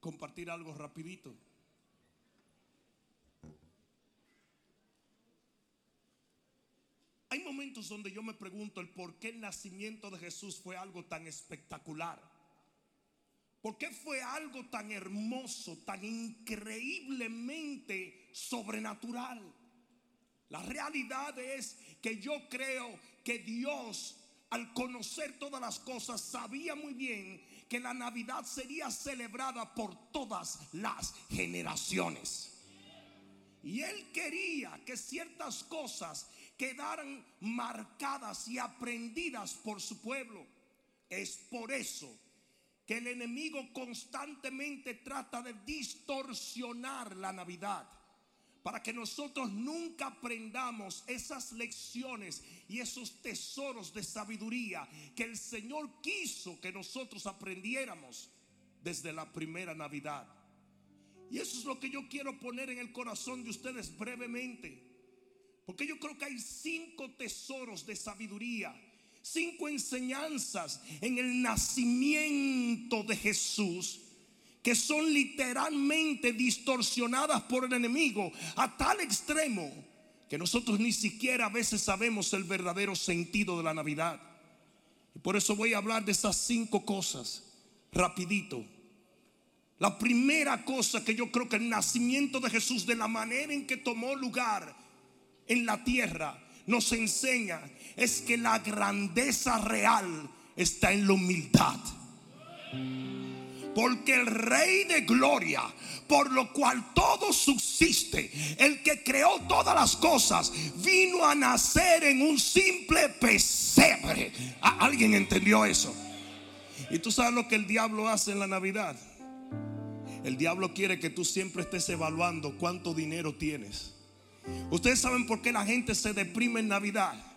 compartir algo rapidito. Hay momentos donde yo me pregunto el por qué el nacimiento de Jesús fue algo tan espectacular. ¿Por qué fue algo tan hermoso, tan increíblemente sobrenatural? La realidad es que yo creo que Dios, al conocer todas las cosas, sabía muy bien que la Navidad sería celebrada por todas las generaciones. Y Él quería que ciertas cosas quedaran marcadas y aprendidas por su pueblo. Es por eso que el enemigo constantemente trata de distorsionar la Navidad para que nosotros nunca aprendamos esas lecciones y esos tesoros de sabiduría que el Señor quiso que nosotros aprendiéramos desde la primera Navidad. Y eso es lo que yo quiero poner en el corazón de ustedes brevemente. Porque yo creo que hay cinco tesoros de sabiduría, cinco enseñanzas en el nacimiento de Jesús que son literalmente distorsionadas por el enemigo a tal extremo que nosotros ni siquiera a veces sabemos el verdadero sentido de la Navidad. Y por eso voy a hablar de esas cinco cosas rapidito. La primera cosa que yo creo que el nacimiento de Jesús, de la manera en que tomó lugar, en la tierra nos enseña es que la grandeza real está en la humildad. Porque el Rey de Gloria, por lo cual todo subsiste, el que creó todas las cosas, vino a nacer en un simple pesebre. ¿Alguien entendió eso? Y tú sabes lo que el diablo hace en la Navidad. El diablo quiere que tú siempre estés evaluando cuánto dinero tienes. Ustedes saben por qué la gente se deprime en Navidad.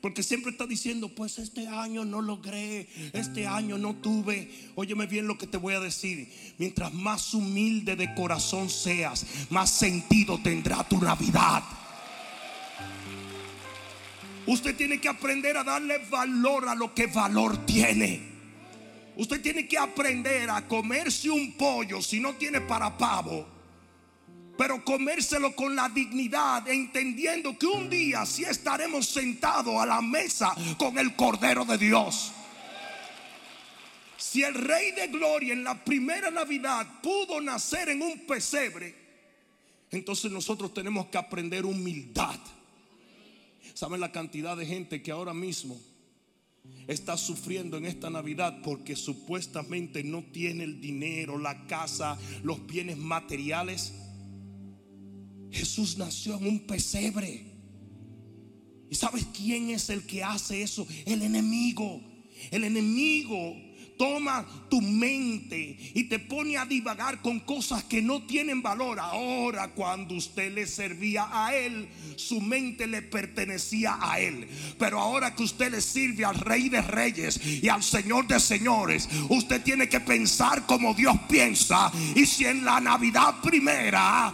Porque siempre está diciendo, pues este año no logré, este año no tuve. Óyeme bien lo que te voy a decir. Mientras más humilde de corazón seas, más sentido tendrá tu Navidad. Usted tiene que aprender a darle valor a lo que valor tiene. Usted tiene que aprender a comerse un pollo si no tiene para pavo pero comérselo con la dignidad, entendiendo que un día sí estaremos sentados a la mesa con el Cordero de Dios. Si el Rey de Gloria en la primera Navidad pudo nacer en un pesebre, entonces nosotros tenemos que aprender humildad. ¿Saben la cantidad de gente que ahora mismo está sufriendo en esta Navidad porque supuestamente no tiene el dinero, la casa, los bienes materiales? Jesús nació en un pesebre. ¿Y sabes quién es el que hace eso? El enemigo. El enemigo toma tu mente y te pone a divagar con cosas que no tienen valor. Ahora cuando usted le servía a él, su mente le pertenecía a él. Pero ahora que usted le sirve al rey de reyes y al señor de señores, usted tiene que pensar como Dios piensa. Y si en la Navidad primera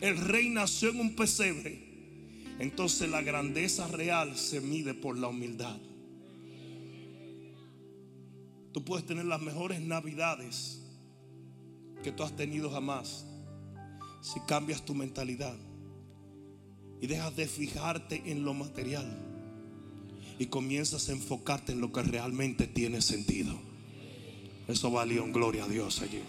el rey nació en un pesebre, entonces la grandeza real se mide por la humildad. Tú puedes tener las mejores navidades que tú has tenido jamás si cambias tu mentalidad y dejas de fijarte en lo material y comienzas a enfocarte en lo que realmente tiene sentido. Eso valió en gloria a Dios allí.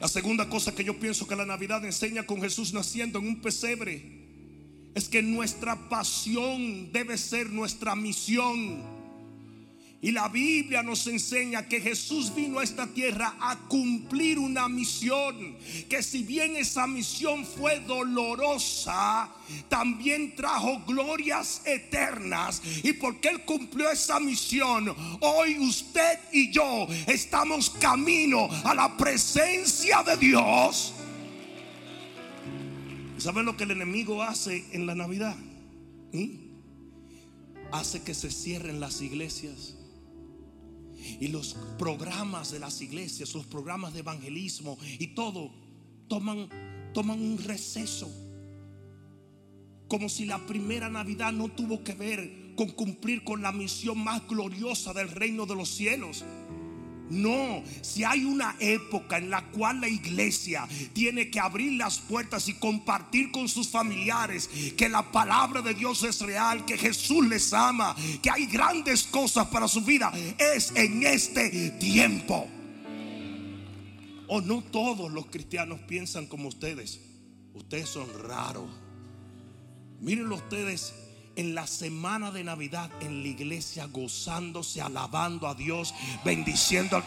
La segunda cosa que yo pienso que la Navidad enseña con Jesús naciendo en un pesebre es que nuestra pasión debe ser nuestra misión. Y la Biblia nos enseña que Jesús vino a esta tierra a cumplir una misión. Que si bien esa misión fue dolorosa, también trajo glorias eternas. Y porque Él cumplió esa misión, hoy usted y yo estamos camino a la presencia de Dios. ¿Saben lo que el enemigo hace en la Navidad? ¿Mm? Hace que se cierren las iglesias y los programas de las iglesias, los programas de evangelismo y todo, toman, toman un receso. como si la primera Navidad no tuvo que ver con cumplir con la misión más gloriosa del reino de los cielos. No, si hay una época en la cual la iglesia tiene que abrir las puertas y compartir con sus familiares que la palabra de Dios es real, que Jesús les ama, que hay grandes cosas para su vida, es en este tiempo. O no todos los cristianos piensan como ustedes. Ustedes son raros. Mírenlo ustedes en la semana de Navidad en la iglesia gozándose, alabando a Dios, bendiciendo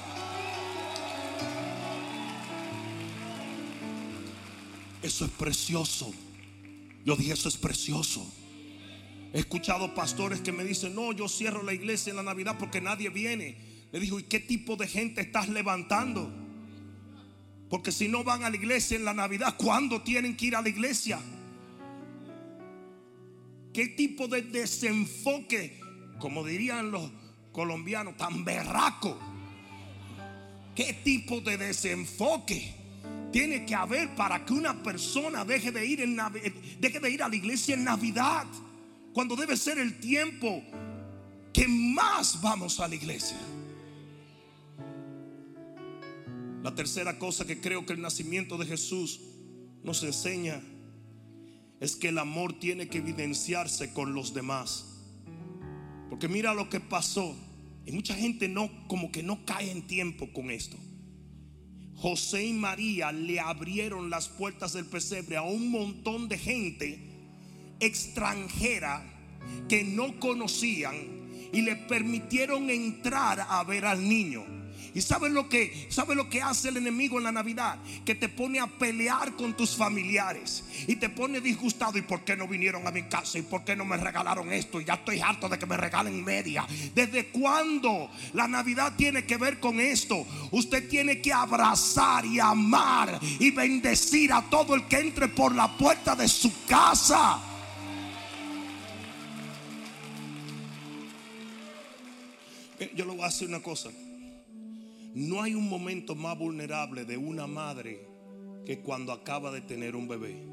Eso es precioso. Yo dije, eso es precioso. He escuchado pastores que me dicen, no, yo cierro la iglesia en la Navidad porque nadie viene. Le digo, ¿y qué tipo de gente estás levantando? Porque si no van a la iglesia en la Navidad, ¿cuándo tienen que ir a la iglesia? ¿Qué tipo de desenfoque, como dirían los colombianos, tan berraco? ¿Qué tipo de desenfoque tiene que haber para que una persona deje de ir, deje de ir a la iglesia en Navidad? Cuando debe ser el tiempo que más vamos a la iglesia. La tercera cosa que creo que el nacimiento de Jesús nos enseña es que el amor tiene que evidenciarse con los demás. Porque mira lo que pasó. Y mucha gente no, como que no cae en tiempo con esto. José y María le abrieron las puertas del pesebre a un montón de gente extranjera que no conocían y le permitieron entrar a ver al niño. ¿Y sabes lo que lo que hace el enemigo en la Navidad? Que te pone a pelear con tus familiares y te pone disgustado. ¿Y por qué no vinieron a mi casa? ¿Y por qué no me regalaron esto? Y ya estoy harto de que me regalen media. ¿Desde cuándo la Navidad tiene que ver con esto? Usted tiene que abrazar y amar y bendecir a todo el que entre por la puerta de su casa. Yo le voy a hacer una cosa. No hay un momento más vulnerable de una madre que cuando acaba de tener un bebé.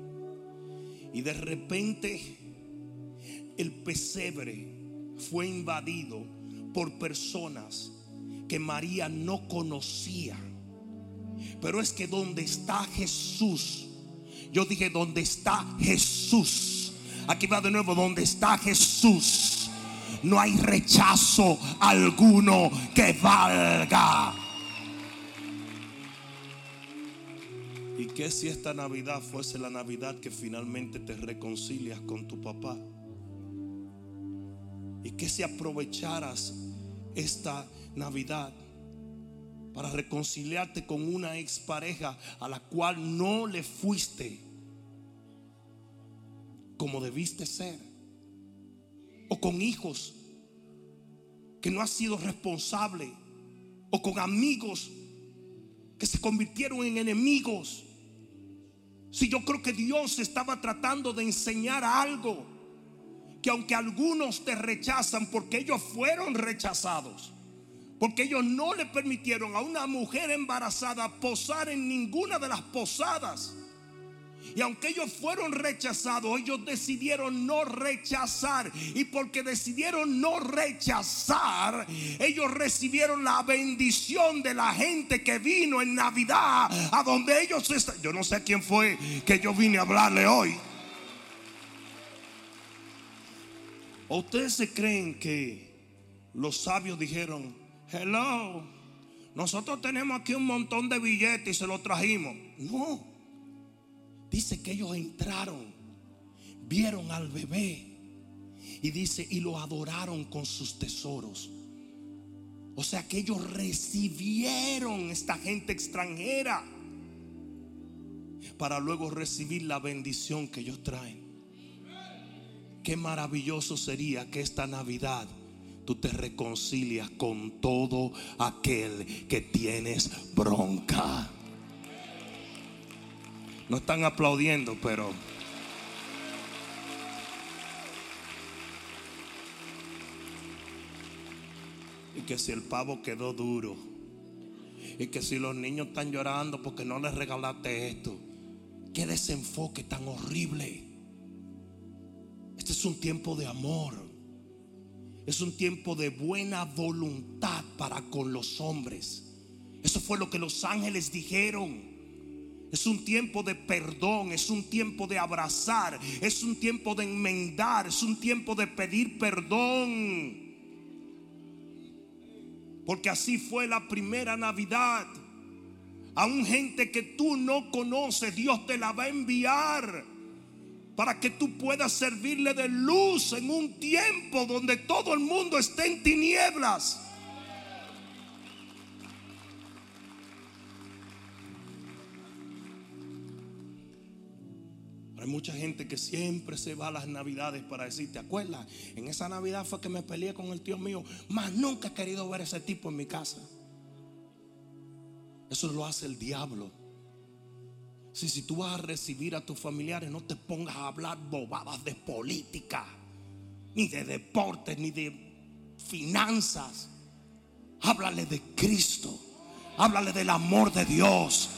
Y de repente el pesebre fue invadido por personas que María no conocía. Pero es que donde está Jesús, yo dije, donde está Jesús. Aquí va de nuevo, donde está Jesús. No hay rechazo alguno que valga. ¿Y qué si esta Navidad fuese la Navidad que finalmente te reconcilias con tu papá? ¿Y qué si aprovecharas esta Navidad para reconciliarte con una expareja a la cual no le fuiste como debiste ser? O con hijos que no has sido responsable. O con amigos que se convirtieron en enemigos. Si yo creo que Dios estaba tratando de enseñar algo, que aunque algunos te rechazan porque ellos fueron rechazados, porque ellos no le permitieron a una mujer embarazada posar en ninguna de las posadas. Y aunque ellos fueron rechazados, ellos decidieron no rechazar. Y porque decidieron no rechazar, ellos recibieron la bendición de la gente que vino en Navidad a donde ellos están. Yo no sé quién fue que yo vine a hablarle hoy. ¿O ustedes se creen que los sabios dijeron, hello, nosotros tenemos aquí un montón de billetes y se los trajimos? No. Dice que ellos entraron, vieron al bebé y dice, y lo adoraron con sus tesoros. O sea que ellos recibieron esta gente extranjera para luego recibir la bendición que ellos traen. Qué maravilloso sería que esta Navidad tú te reconcilias con todo aquel que tienes bronca. No están aplaudiendo, pero... Y que si el pavo quedó duro. Y que si los niños están llorando porque no les regalaste esto. Qué desenfoque tan horrible. Este es un tiempo de amor. Es un tiempo de buena voluntad para con los hombres. Eso fue lo que los ángeles dijeron. Es un tiempo de perdón, es un tiempo de abrazar, es un tiempo de enmendar, es un tiempo de pedir perdón. Porque así fue la primera Navidad. A un gente que tú no conoces, Dios te la va a enviar para que tú puedas servirle de luz en un tiempo donde todo el mundo esté en tinieblas. Hay mucha gente que siempre se va a las navidades para decir, ¿te acuerdas? En esa navidad fue que me peleé con el tío mío, más nunca he querido ver ese tipo en mi casa. Eso lo hace el diablo. Si, si tú vas a recibir a tus familiares, no te pongas a hablar bobadas de política, ni de deportes, ni de finanzas. Háblale de Cristo. Háblale del amor de Dios.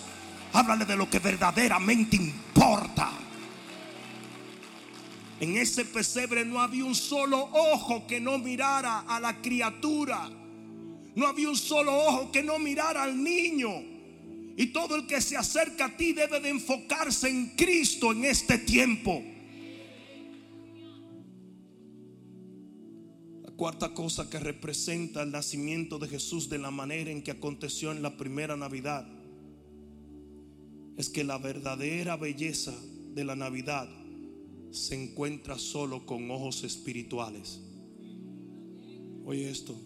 Háblale de lo que verdaderamente importa. En ese pesebre no había un solo ojo que no mirara a la criatura. No había un solo ojo que no mirara al niño. Y todo el que se acerca a ti debe de enfocarse en Cristo en este tiempo. La cuarta cosa que representa el nacimiento de Jesús de la manera en que aconteció en la primera Navidad es que la verdadera belleza de la Navidad se encuentra solo con ojos espirituales. Oye esto,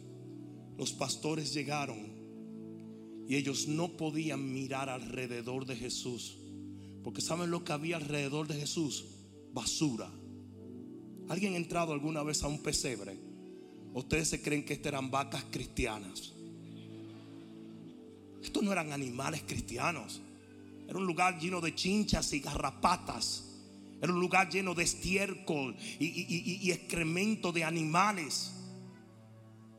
los pastores llegaron y ellos no podían mirar alrededor de Jesús, porque ¿saben lo que había alrededor de Jesús? Basura. ¿Alguien ha entrado alguna vez a un pesebre? ¿Ustedes se creen que estas eran vacas cristianas? Estos no eran animales cristianos. Era un lugar lleno de chinchas y garrapatas. Era un lugar lleno de estiércol y, excremento de animales.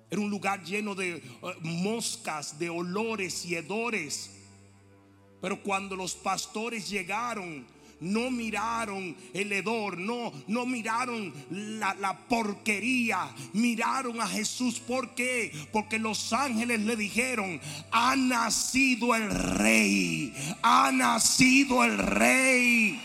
Era un lugar lleno de eh, moscas, de olores y hedores. Pero cuando los pastores llegaron, no miraron el hedor, no, no miraron la, la, porquería, miraron a Jesús. ¿Por qué? Porque los ángeles le dijeron, ha nacido el rey, ha nacido el rey.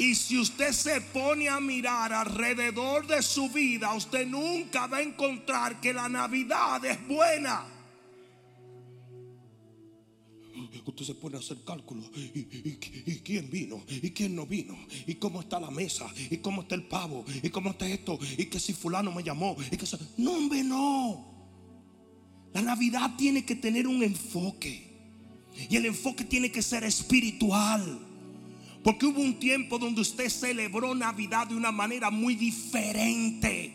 Y si usted se pone a mirar alrededor de su vida, usted nunca va a encontrar que la Navidad es buena. Usted se pone a hacer cálculos. ¿Y, quién vino? ¿Y quién no vino? ¿Y cómo está la mesa? ¿Y cómo está el pavo? ¿Y cómo está esto? ¿Y que si fulano me llamó? ¿Y que No, hombre, no. La Navidad tiene que tener un enfoque. Y el enfoque tiene que ser espiritual. Porque hubo un tiempo donde usted celebró Navidad de una manera muy diferente.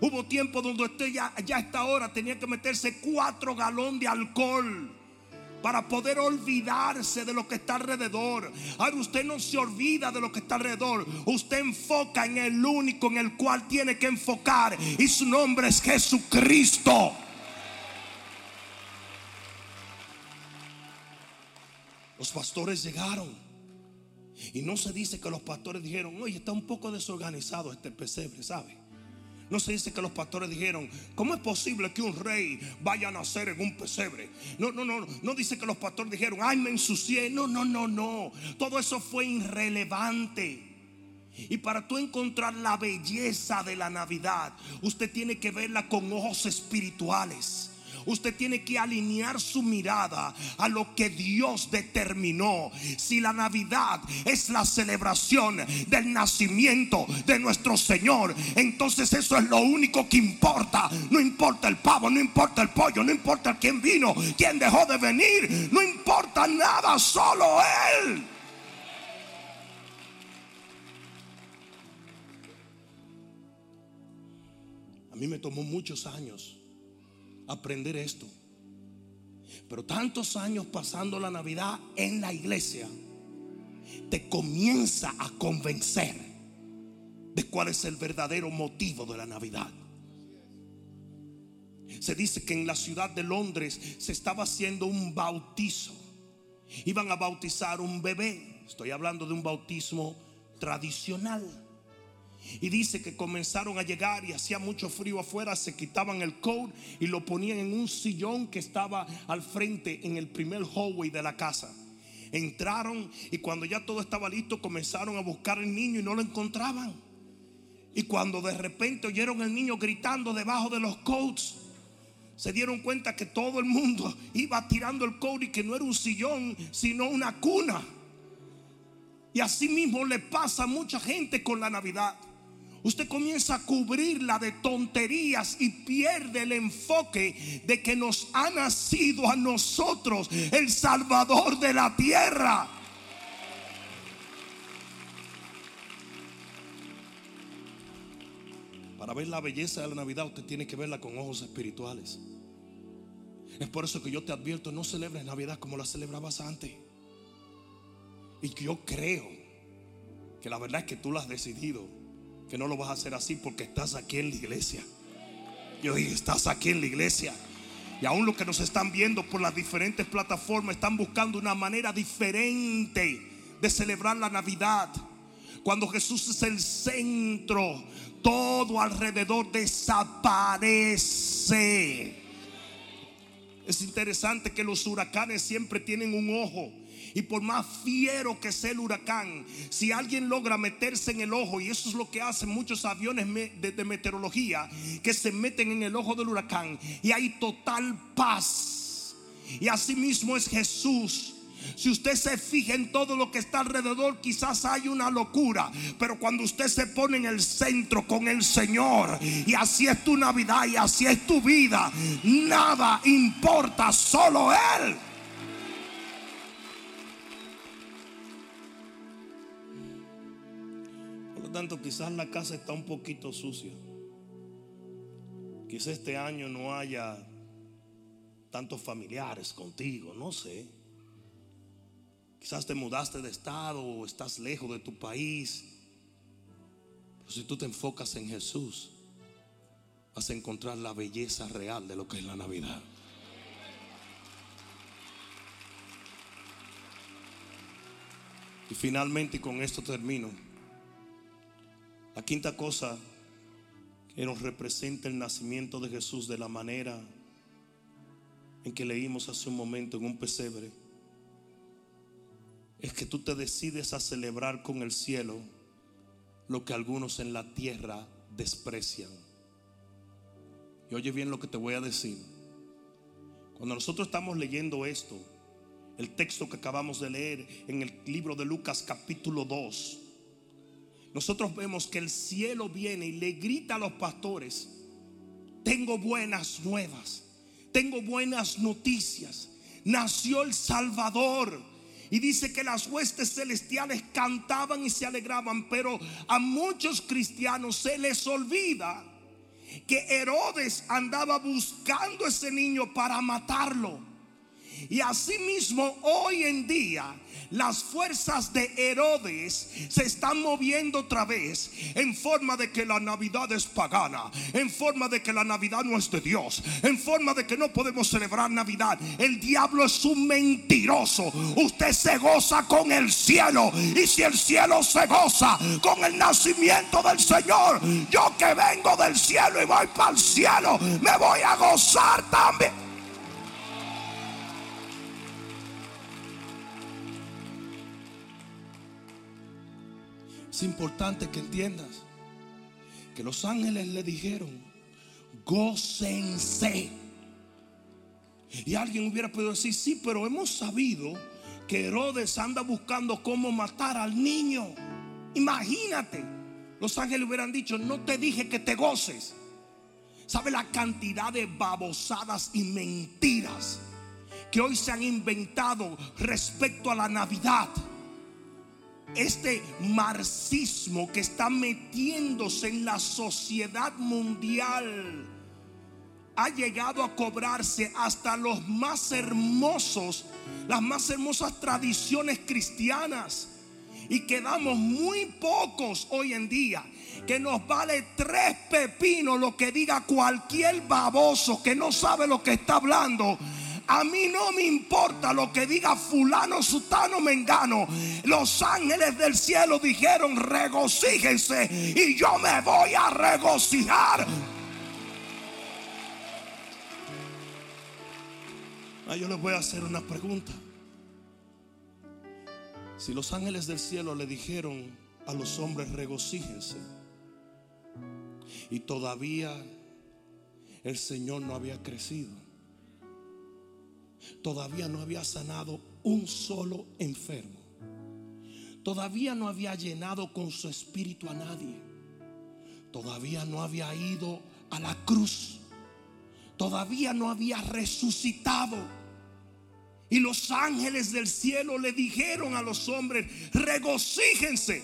Hubo tiempo donde usted ya, ya a esta hora tenía que meterse cuatro galones de alcohol para poder olvidarse de lo que está alrededor. Ahora usted no se olvida de lo que está alrededor. Usted enfoca en el único en el cual tiene que enfocar. Y su nombre es Jesucristo. Los pastores llegaron y no se dice que los pastores dijeron, oye, está un poco desorganizado este pesebre, ¿sabe? No se dice que los pastores dijeron, ¿cómo es posible que un rey vaya a nacer en un pesebre? No, no, no, no dice que los pastores dijeron, ay, me ensucié. No, no, no, no. Todo eso fue irrelevante. Y para tú encontrar la belleza de la Navidad, usted tiene que verla con ojos espirituales usted tiene que alinear su mirada a lo que Dios determinó. Si la Navidad es la celebración del nacimiento de nuestro Señor, entonces eso es lo único que importa. No importa el pavo, no importa el pollo, no importa quién vino, quién dejó de venir, no importa nada, solo Él. A mí me tomó muchos años aprender esto. Pero tantos años pasando la Navidad en la iglesia, te comienza a convencer de cuál es el verdadero motivo de la Navidad. Se dice que en la ciudad de Londres se estaba haciendo un bautizo. Iban a bautizar un bebé. Estoy hablando de un bautismo tradicional. Y dice que comenzaron a llegar y hacía mucho frío afuera, se quitaban el coat y lo ponían en un sillón que estaba al frente en el primer hallway de la casa. Entraron y cuando ya todo estaba listo comenzaron a buscar al niño y no lo encontraban. Y cuando de repente oyeron al niño gritando debajo de los coats, se dieron cuenta que todo el mundo iba tirando el coat y que no era un sillón, sino una cuna. Y así mismo le pasa a mucha gente con la Navidad. Usted comienza a cubrirla de tonterías y pierde el enfoque de que nos ha nacido a nosotros el Salvador de la tierra. Para ver la belleza de la Navidad usted tiene que verla con ojos espirituales. Es por eso que yo te advierto, no celebres Navidad como la celebrabas antes. Y yo creo que la verdad es que tú lo has decidido, que no lo vas a hacer así porque estás aquí en la iglesia. Yo dije, estás aquí en la iglesia. Y aún los que nos están viendo por las diferentes plataformas están buscando una manera diferente de celebrar la Navidad. Cuando Jesús es el centro, todo alrededor desaparece. Es interesante que los huracanes siempre tienen un ojo. Y por más fiero que sea el huracán, si alguien logra meterse en el ojo, y eso es lo que hacen muchos aviones de, meteorología, que se meten en el ojo del huracán y hay total paz. Y así mismo es Jesús. Si usted se fija en todo lo que está alrededor, quizás hay una locura. Pero cuando usted se pone en el centro con el Señor, y así es tu Navidad y así es tu vida, nada importa, solo Él. Tanto, quizás la casa está un poquito sucia. Quizás este año no haya tantos familiares contigo, no sé. Quizás te mudaste de estado o estás lejos de tu país. Pero si tú te enfocas en Jesús, vas a encontrar la belleza real de lo que es la Navidad. Y finalmente, y con esto termino, la quinta cosa que nos representa el nacimiento de Jesús de la manera en que leímos hace un momento en un pesebre es que tú te decides a celebrar con el cielo lo que algunos en la tierra desprecian. Y oye bien lo que te voy a decir. Cuando nosotros estamos leyendo esto, el texto que acabamos de leer en el libro de Lucas capítulo 2, nosotros vemos que el cielo viene y le grita a los pastores, tengo buenas nuevas, tengo buenas noticias, nació el Salvador y dice que las huestes celestiales cantaban y se alegraban, pero a muchos cristianos se les olvida que Herodes andaba buscando ese niño para matarlo. Y asimismo hoy en día las fuerzas de Herodes se están moviendo otra vez en forma de que la Navidad es pagana, en forma de que la Navidad no es de Dios, en forma de que no podemos celebrar Navidad. El diablo es un mentiroso. Usted se goza con el cielo y si el cielo se goza con el nacimiento del Señor, yo que vengo del cielo y voy para el cielo, me voy a gozar también. Es importante que entiendas que los ángeles le dijeron, gócense. Y alguien hubiera podido decir, sí, pero hemos sabido que Herodes anda buscando cómo matar al niño. Imagínate, los ángeles hubieran dicho, no te dije que te goces. ¿Sabe la cantidad de babosadas y mentiras que hoy se han inventado respecto a la Navidad? Este marxismo que está metiéndose en la sociedad mundial ha llegado a cobrarse hasta los más hermosos, las más hermosas tradiciones cristianas. Y quedamos muy pocos hoy en día. Que nos vale tres pepinos lo que diga cualquier baboso que no sabe lo que está hablando A mí no me importa lo que diga fulano, sutano, mengano. Los ángeles del cielo dijeron, regocíjense y yo me voy a regocijar. Ah, yo les voy a hacer una pregunta. Si los ángeles del cielo le dijeron a los hombres regocíjense y todavía el Señor no había crecido, todavía no había sanado un solo enfermo, todavía no había llenado con su espíritu a nadie, todavía no había ido a la cruz, todavía no había resucitado. Y los ángeles del cielo le dijeron a los hombres, regocíjense.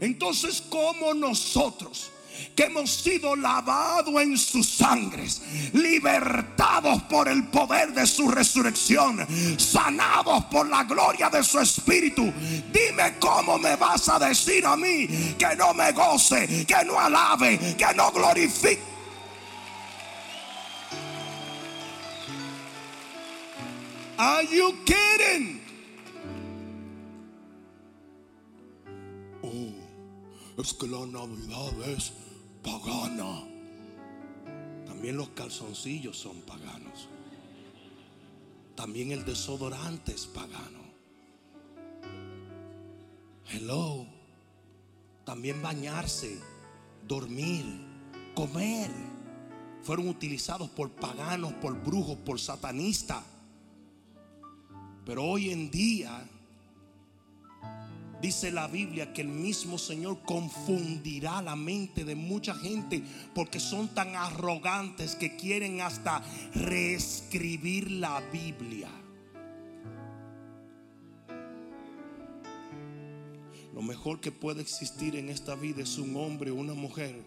Entonces, como nosotros que hemos sido lavados en sus sangres, libertados por el poder de su resurrección, sanados por la gloria de su espíritu. Dime cómo me vas a decir a mí que no me goce, que no alabe, que no glorifique. Are you kidding? Oh, es que la Navidad es pagana. También los calzoncillos son paganos. También el desodorante es pagano. Hello. También bañarse, dormir, comer. Fueron utilizados por paganos, por brujos, por satanistas. Pero hoy en día dice la Biblia que el mismo Señor confundirá la mente de mucha gente porque son tan arrogantes que quieren hasta reescribir la Biblia. Lo mejor que puede existir en esta vida es un hombre o una mujer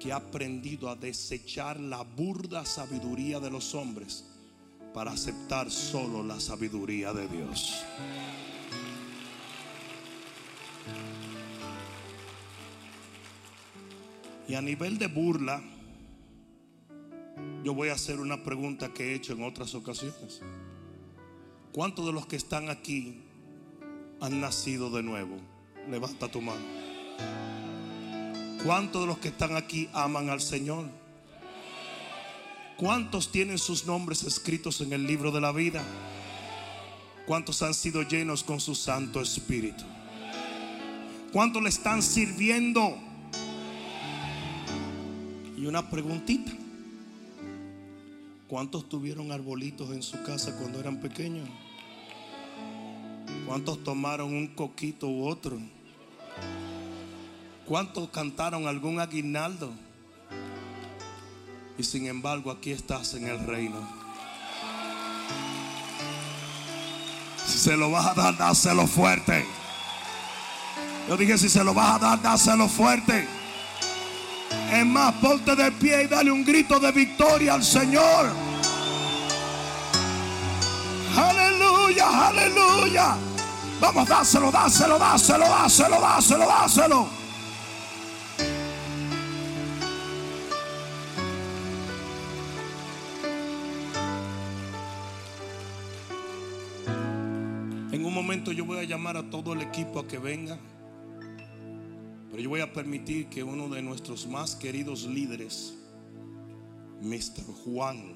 que ha aprendido a desechar la burda sabiduría de los hombres para aceptar solo la sabiduría de Dios. Y a nivel de burla, yo voy a hacer una pregunta que he hecho en otras ocasiones. ¿Cuántos de los que están aquí han nacido de nuevo? Levanta tu mano. ¿Cuántos de los que están aquí aman al Señor? ¿Cuántos tienen sus nombres escritos en el libro de la vida? ¿Cuántos han sido llenos con su Santo Espíritu? ¿Cuántos le están sirviendo? Y una preguntita. ¿Cuántos tuvieron arbolitos en su casa cuando eran pequeños? ¿Cuántos tomaron un coquito u otro? ¿Cuántos cantaron algún aguinaldo? Y sin embargo aquí estás en el reino. Si se lo vas a dar, dáselo fuerte. Yo dije, si se lo vas a dar, dáselo fuerte. Es más, ponte de pie y dale un grito de victoria al Señor. Aleluya, aleluya. Vamos, dáselo, dáselo, dáselo, dáselo, dáselo, dáselo. En un momento yo voy a llamar a todo el equipo a que venga. Pero yo voy a permitir que uno de nuestros más queridos líderes, Mr. Juan,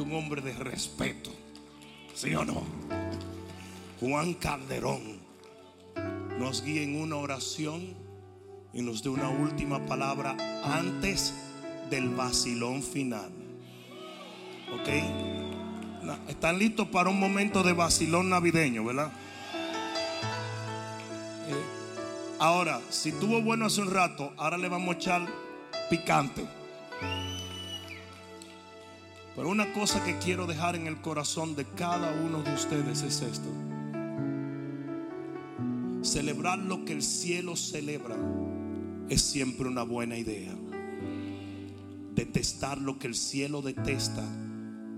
un hombre de respeto, ¿sí o no? Juan Calderón, nos guíe en una oración y nos dé una última palabra antes del vacilón final. ¿Ok? ¿Están listos para un momento de vacilón navideño, verdad? Ahora, si tuvo bueno hace un rato, ahora le vamos a echar picante. Pero una cosa que quiero dejar en el corazón de cada uno de ustedes es esto. Celebrar lo que el cielo celebra es siempre una buena idea. Detestar lo que el cielo detesta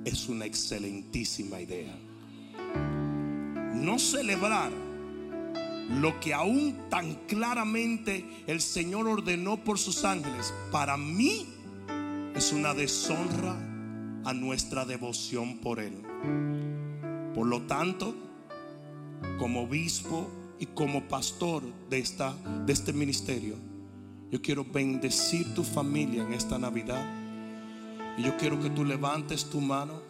es una excelentísima idea. No celebrar lo que aún tan claramente el Señor ordenó por sus ángeles, para mí es una deshonra a nuestra devoción por Él. Por lo tanto, como obispo y como pastor de, esta, de este ministerio, yo quiero bendecir tu familia en esta Navidad. Y yo quiero que tú levantes tu mano.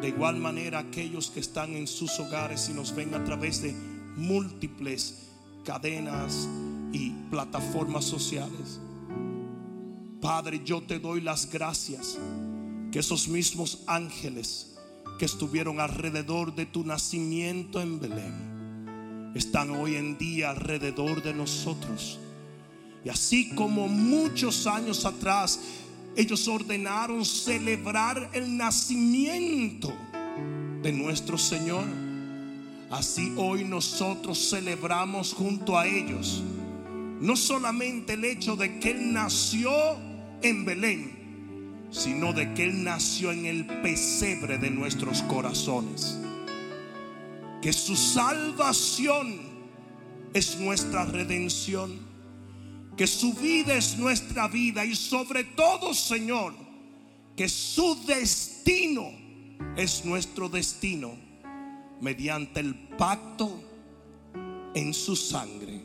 De igual manera aquellos que están en sus hogares y nos ven a través de múltiples cadenas y plataformas sociales. Padre, yo te doy las gracias que esos mismos ángeles que estuvieron alrededor de tu nacimiento en Belén están hoy en día alrededor de nosotros. Y así como muchos años atrás ellos ordenaron celebrar el nacimiento de nuestro Señor, así hoy nosotros celebramos junto a ellos no solamente el hecho de que Él nació en Belén, sino de que Él nació en el pesebre de nuestros corazones. Que su salvación es nuestra redención. Que su vida es nuestra vida. Y sobre todo, Señor, que su destino es nuestro destino mediante el pacto en su sangre.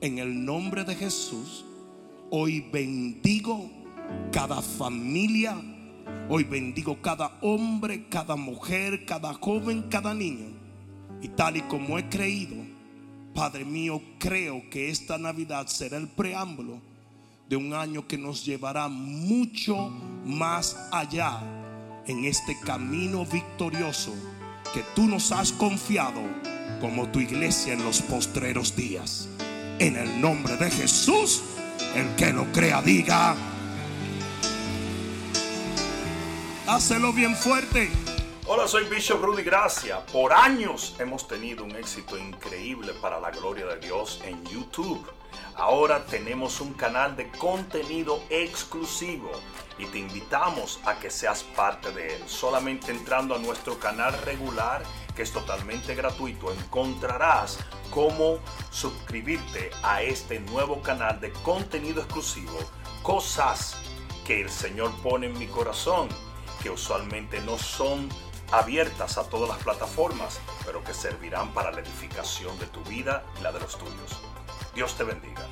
En el nombre de Jesús Hoy bendigo cada familia. Hoy bendigo cada hombre, cada mujer, cada joven, cada niño. Y tal y como he creído, Padre mío, creo que esta Navidad será el preámbulo de un año que nos llevará mucho más allá en este camino victorioso que tú nos has confiado como tu iglesia en los postreros días. En el nombre de Jesús. El que lo crea, diga. Hácelo bien fuerte. Hola, soy Bishop Rudy Gracia. Por años hemos tenido un éxito increíble para la gloria de Dios en YouTube. Ahora tenemos un canal de contenido exclusivo y te invitamos a que seas parte de él. Solamente entrando a nuestro canal regular, que es totalmente gratuito, encontrarás cómo suscribirte a este nuevo canal de contenido exclusivo. Cosas que el Señor pone en mi corazón, que usualmente no son abiertas a todas las plataformas, pero que servirán para la edificación de tu vida y la de los tuyos. Dios te bendiga.